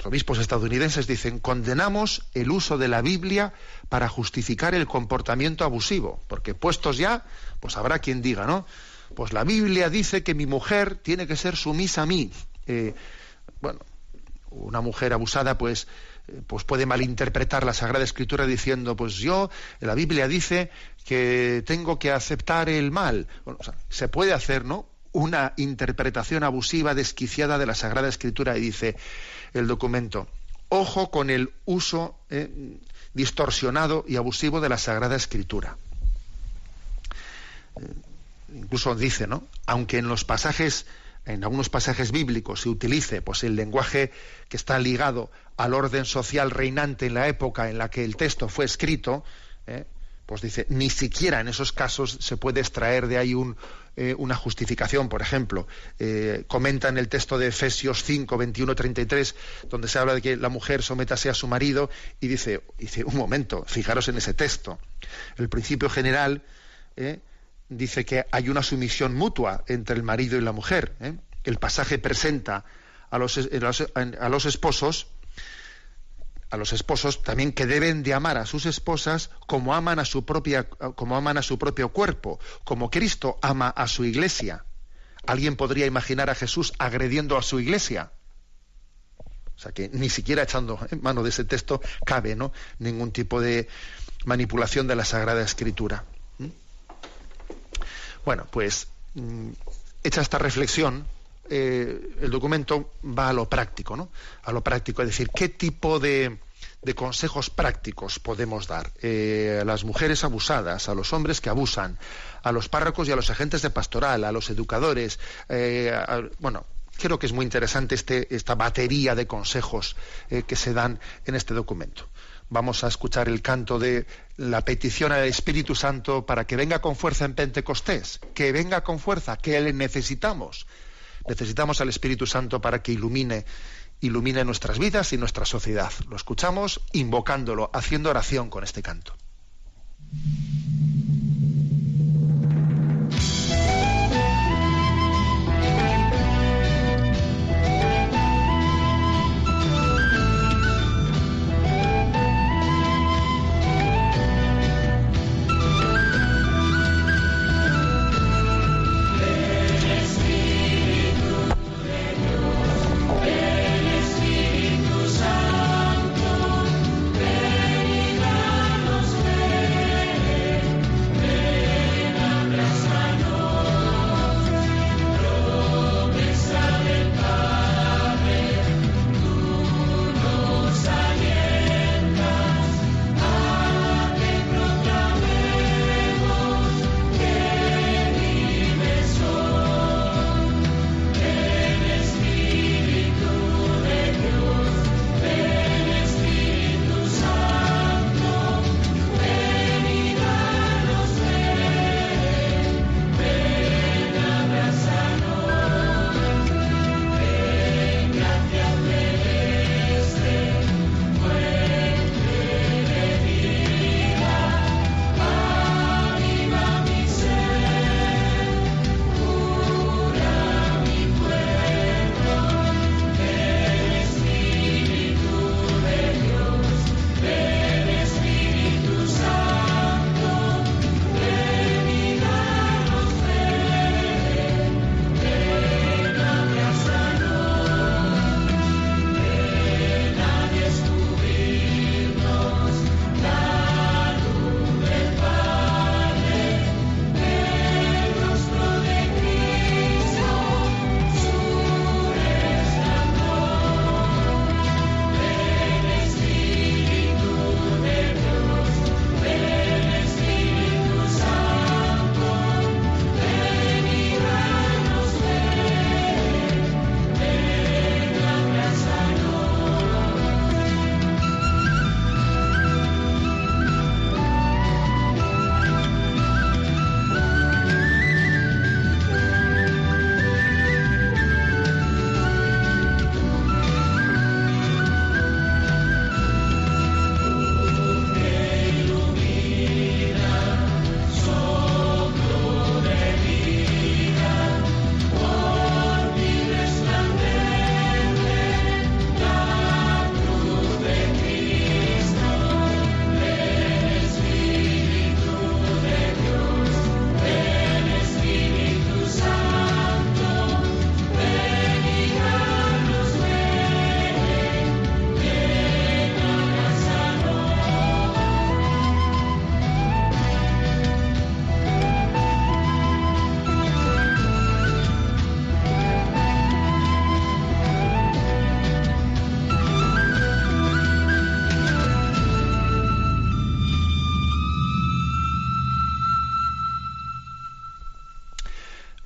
A: los obispos estadounidenses dicen, condenamos el uso de la Biblia para justificar el comportamiento abusivo, porque puestos ya, pues habrá quien diga, ¿no? Pues la Biblia dice que mi mujer tiene que ser sumisa a mí. Eh, bueno, una mujer abusada, pues, eh, pues puede malinterpretar la Sagrada Escritura diciendo, pues yo, la Biblia dice que tengo que aceptar el mal. Bueno, o sea, se puede hacer, ¿no? Una interpretación abusiva, desquiciada de la Sagrada Escritura y dice, el documento. Ojo con el uso eh, distorsionado y abusivo de la Sagrada Escritura. Incluso dice, ¿no? Aunque en los pasajes, en algunos pasajes bíblicos se utilice pues, el lenguaje que está ligado al orden social reinante en la época en la que el texto fue escrito, eh, pues dice, ni siquiera en esos casos se puede extraer de ahí un, eh, una justificación, por ejemplo. Eh, comenta en el texto de Efesios 5, 21, 33, donde se habla de que la mujer sométase a su marido, y dice, dice un momento, fijaros en ese texto. El principio general dice que hay una sumisión mutua entre el marido y la mujer. ¿eh? El pasaje presenta a los, a los esposos a los esposos también que deben de amar a sus esposas como aman a su propia como aman a su propio cuerpo, como Cristo ama a su iglesia. ¿Alguien podría imaginar a Jesús agrediendo a su iglesia? O sea que ni siquiera echando mano de ese texto cabe ¿no? ningún tipo de manipulación de la Sagrada Escritura. Bueno, pues mm, hecha esta reflexión, eh, el documento va a lo práctico, ¿no? A lo práctico, es decir, qué tipo de, consejos prácticos podemos dar eh, a las mujeres abusadas, a los hombres que abusan, a los párrocos y a los agentes de pastoral, a los educadores. Eh, bueno, creo que es muy interesante este, esta batería de consejos que se dan en este documento. Vamos a escuchar el canto de la petición al Espíritu Santo para que venga con fuerza en Pentecostés, que venga con fuerza, que le necesitamos. Necesitamos al Espíritu Santo para que ilumine ilumine nuestras vidas y nuestra sociedad. Lo escuchamos invocándolo, haciendo oración con este canto.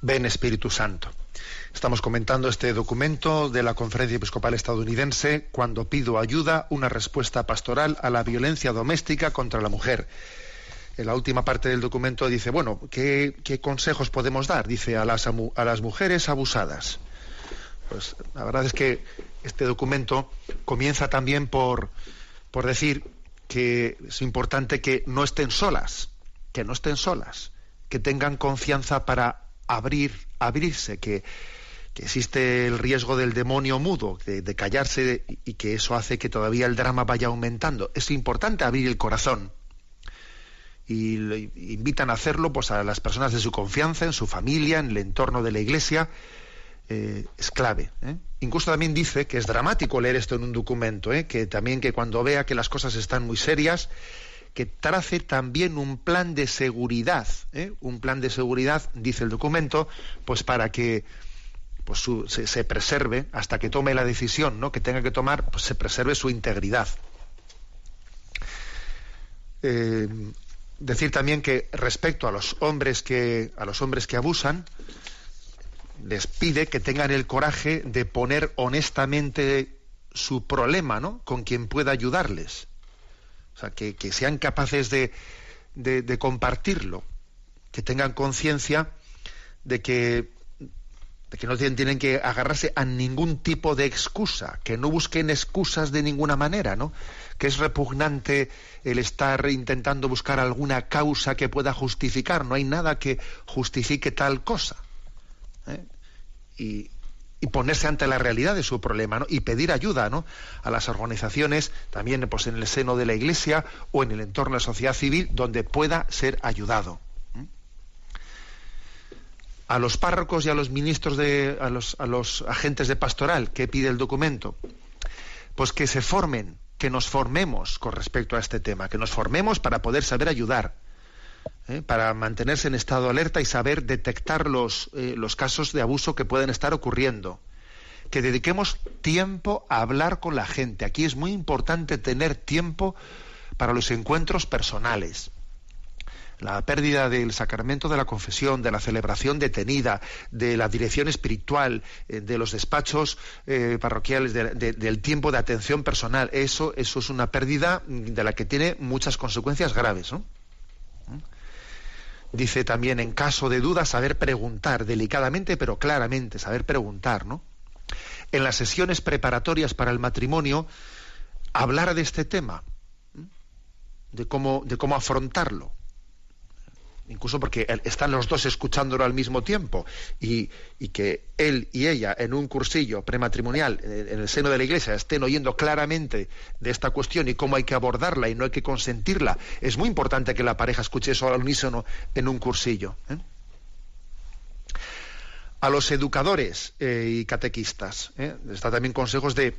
C: Ven
A: Espíritu Santo. Estamos comentando este documento de la Conferencia Episcopal Estadounidense, Cuando pido ayuda, una respuesta pastoral a la violencia doméstica contra la mujer. En la última parte del documento dice, bueno, ¿qué, consejos podemos dar? Dice, a las, a las mujeres abusadas. Pues la verdad es que este documento comienza también por decir que es importante que no estén solas, que no estén solas, que tengan confianza para abrir, abrirse, que, que existe el riesgo del demonio mudo, de, callarse y que eso hace que todavía el drama vaya aumentando. Es importante abrir el corazón y invitan a hacerlo pues a las personas de su confianza, en su familia, en el entorno de la iglesia, eh, es clave. ¿eh? Incluso también dice que es dramático leer esto en un documento, ¿eh? que también que cuando vea que las cosas están muy serias, que trace también un plan de seguridad, ¿eh? un plan de seguridad, dice el documento, pues para que pues se preserve hasta que tome la decisión, ¿no? que tenga que tomar, pues se preserve su integridad. Eh, decir también que respecto a los hombres que a los hombres que abusan les pide que tengan el coraje de poner honestamente su problema ¿no? con quien pueda ayudarles o sea que, sean capaces de, compartirlo que tengan conciencia de que no tienen, tienen que agarrarse a ningún tipo de excusa, que no busquen excusas de ninguna manera, ¿no? Que es repugnante el estar intentando buscar alguna causa que pueda justificar, no hay nada que justifique tal cosa. ¿eh? Y, y ponerse ante la realidad de su problema. Y pedir ayuda. A las organizaciones, también pues en el seno de la Iglesia o en el entorno de la sociedad civil, donde pueda ser ayudado a los párrocos y a los ministros de a los, a los agentes de pastoral que pide el documento pues que se formen que nos formemos con respecto a este tema que nos formemos para poder saber ayudar ¿eh? para mantenerse en estado alerta y saber detectar los, eh, los casos de abuso que pueden estar ocurriendo que dediquemos tiempo a hablar con la gente aquí es muy importante tener tiempo para los encuentros personales la pérdida del sacramento de la confesión, de la celebración detenida, de la dirección espiritual, eh, de los despachos parroquiales, de- de- del tiempo de atención personal, eso, eso es una pérdida de la que tiene muchas consecuencias graves. ¿no? Dice también, en caso de duda, saber preguntar, delicadamente pero claramente, saber preguntar. ¿no? En las sesiones preparatorias para el matrimonio, hablar de este tema, de cómo, de cómo afrontarlo incluso porque están los dos escuchándolo al mismo tiempo y, que él y ella en un cursillo prematrimonial en el seno de la iglesia estén oyendo claramente de esta cuestión y cómo hay que abordarla y no hay que consentirla. Es muy importante que la pareja escuche eso al unísono en un cursillo. ¿eh? A los educadores eh, y catequistas, ¿eh? está también consejos de,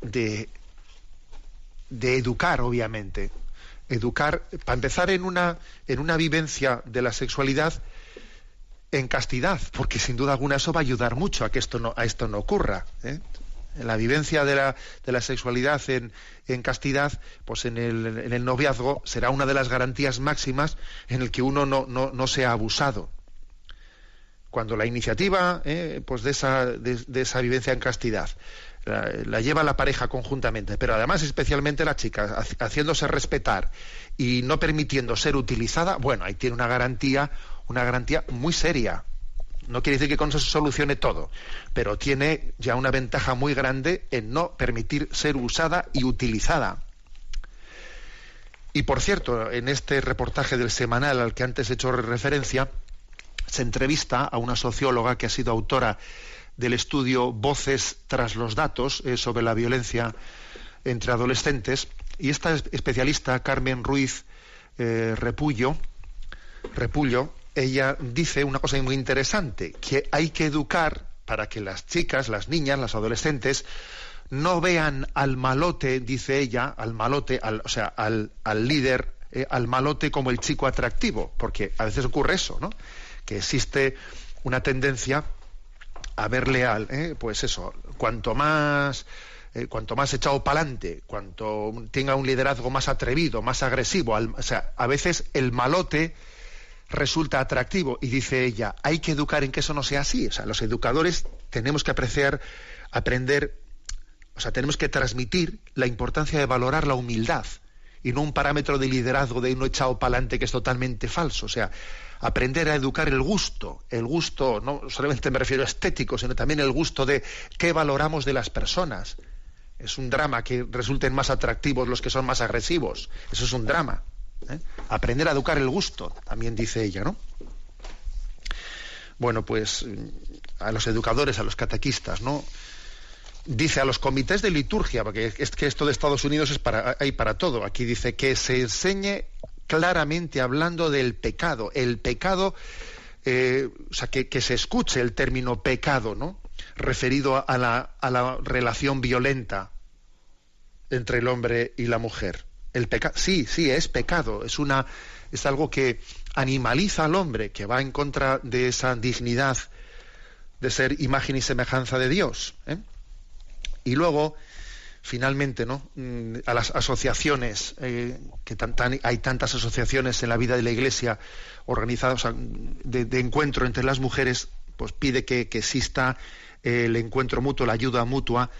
A: de educar, obviamente, educar, para empezar en una, en una vivencia de la sexualidad en castidad, porque sin duda alguna eso va a ayudar mucho a que esto no, a esto no ocurra. ¿eh? En la vivencia de la, de la sexualidad en, en castidad, pues en el, en el noviazgo será una de las garantías máximas en el que uno no, no, no sea abusado. Cuando la iniciativa eh, pues de, esa, de, de esa vivencia en castidad la, lleva la pareja conjuntamente, pero además especialmente la chica, haci- haciéndose respetar y no permitiendo ser utilizada, bueno, ahí tiene una garantía, una garantía muy seria. No quiere decir que con eso se solucione todo, pero tiene ya una ventaja muy grande en no permitir ser usada y utilizada. Y por cierto, en este reportaje del semanal al que antes he hecho referencia, se entrevista a una socióloga que ha sido autora del estudio Voces tras los datos eh, sobre la violencia entre adolescentes. Y esta es- especialista Carmen Ruiz eh, Repullo Repullo ella dice una cosa muy interesante que hay que educar para que las chicas las niñas las adolescentes no vean al malote dice ella al malote al, o sea al, al líder eh, al malote como el chico atractivo porque a veces ocurre eso no que existe una tendencia a verle al, eh, pues eso, cuanto más, eh, cuanto más echado para adelante, cuanto tenga un liderazgo más atrevido, más agresivo, al- o sea, a veces el malote resulta atractivo. Y dice ella, hay que educar en que eso no sea así. O sea, los educadores tenemos que apreciar, aprender, o sea, tenemos que transmitir la importancia de valorar la humildad y no un parámetro de liderazgo de uno echado para adelante que es totalmente falso. O sea, aprender a educar el gusto, el gusto, no solamente me refiero a estético, sino también el gusto de qué valoramos de las personas. Es un drama que resulten más atractivos los que son más agresivos. Eso es un drama. ¿eh? Aprender a educar el gusto, también dice ella, ¿no? Bueno, pues a los educadores, a los catequistas, ¿no? Dice a los comités de liturgia, porque es que esto de Estados Unidos es para, hay para todo. Aquí dice que se enseñe claramente hablando del pecado. El pecado, eh, o sea, que, se escuche el término pecado, ¿no? Referido a la, a la relación violenta entre el hombre y la mujer. El pecado, sí, sí, es pecado, es una, es algo que animaliza al hombre, que va en contra de esa dignidad de ser imagen y semejanza de Dios. ¿eh? Y luego finalmente ¿no? Mm, a las asociaciones, eh, que hay tantas asociaciones en la vida de la Iglesia organizadas de, encuentro entre las mujeres, pues pide que, exista el encuentro mutuo, la ayuda mutua,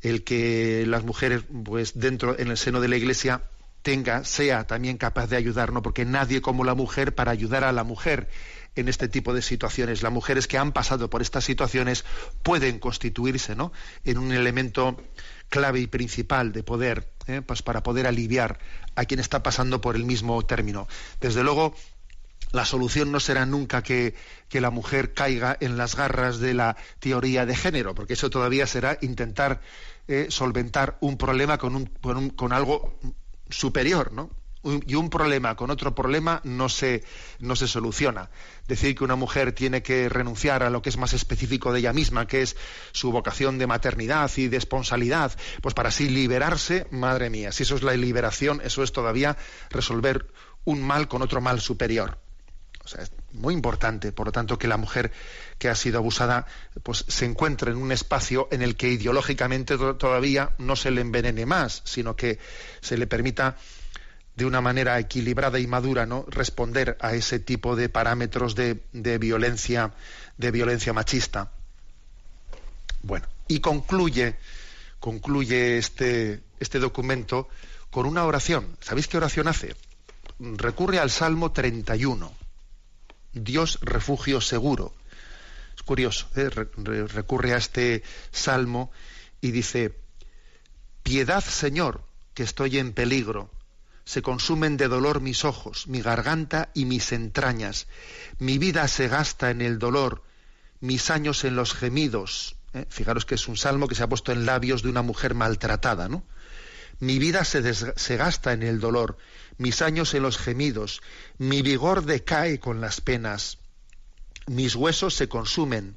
A: el que las mujeres, pues dentro, en el seno de la Iglesia, tenga, sea también capaz de ayudar, ¿no? porque nadie como la mujer para ayudar a la mujer en este tipo de situaciones. Las mujeres que han pasado por estas situaciones pueden constituirse ¿no? en un elemento clave y principal de poder, ¿eh? pues para poder aliviar a quien está pasando por el mismo término. Desde luego, la solución no será nunca que, la mujer caiga en las garras de la teoría de género, porque eso todavía será intentar eh, solventar un problema con, un, con algo superior, ¿no? Y un problema con otro problema no se, no se soluciona. Decir que una mujer tiene que renunciar a lo que es más específico de ella misma, que es su vocación de maternidad y de esponsalidad, pues para así liberarse, madre mía, si eso es la liberación, eso es todavía resolver un mal con otro mal superior. O sea, es muy importante, por lo tanto, que la mujer que ha sido abusada pues se encuentre en un espacio en el que ideológicamente todavía no se le envenene más, sino que se le permita de una manera equilibrada y madura, ¿no? responder a ese tipo de parámetros de, violencia, de violencia machista. Bueno, y concluye, concluye este, este documento con una oración. ¿Sabéis qué oración hace? Recurre al Salmo 31. Dios refugio seguro. Es curioso, ¿eh? recurre a este salmo y dice, Piedad, Señor, que estoy en peligro se consumen de dolor mis ojos, mi garganta y mis entrañas. Mi vida se gasta en el dolor, mis años en los gemidos. ¿eh? Fijaros que es un salmo que se ha puesto en labios de una mujer maltratada, ¿no? Mi vida se, se gasta en el dolor, mis años en los gemidos, mi vigor decae con las penas, mis huesos se consumen.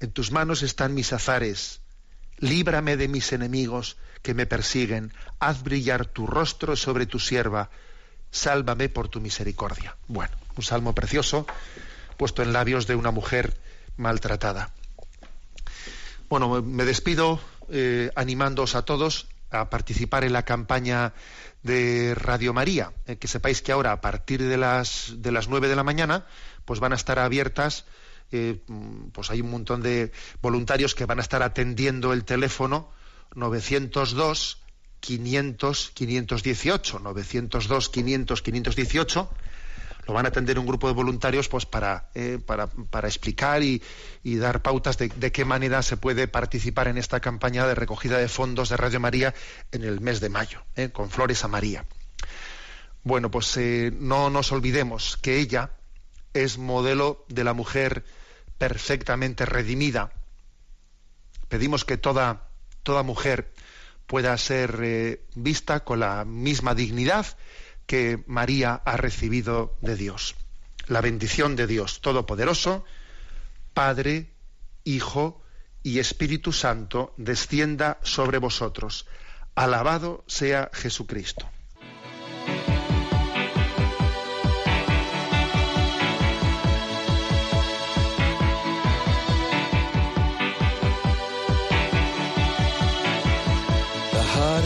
A: En tus manos están mis azares líbrame de mis enemigos que me persiguen, haz brillar tu rostro sobre tu sierva, sálvame por tu misericordia. Bueno, un salmo precioso puesto en labios de una mujer maltratada. Bueno, me despido eh, animándoos a todos a participar en la campaña de Radio María. Eh, que sepáis que ahora, a partir de las, de las 9 de la mañana, pues van a estar abiertas eh, pues hay un montón de voluntarios que van a estar atendiendo el teléfono 902 500 518 902 500 518 lo van a atender un grupo de voluntarios pues para, eh, para, para, explicar y, dar pautas de, qué manera se puede participar en esta campaña de recogida de fondos de Radio María en el mes de mayo, eh, con Flores a María. Bueno, pues no nos olvidemos que ella es modelo de la mujer perfectamente redimida. Pedimos que toda, toda mujer pueda ser eh, vista con la misma dignidad que María ha recibido de Dios. la bendición de Dios Todopoderoso, Padre, Hijo y Espíritu Santo, descienda sobre vosotros. Alabado sea Jesucristo.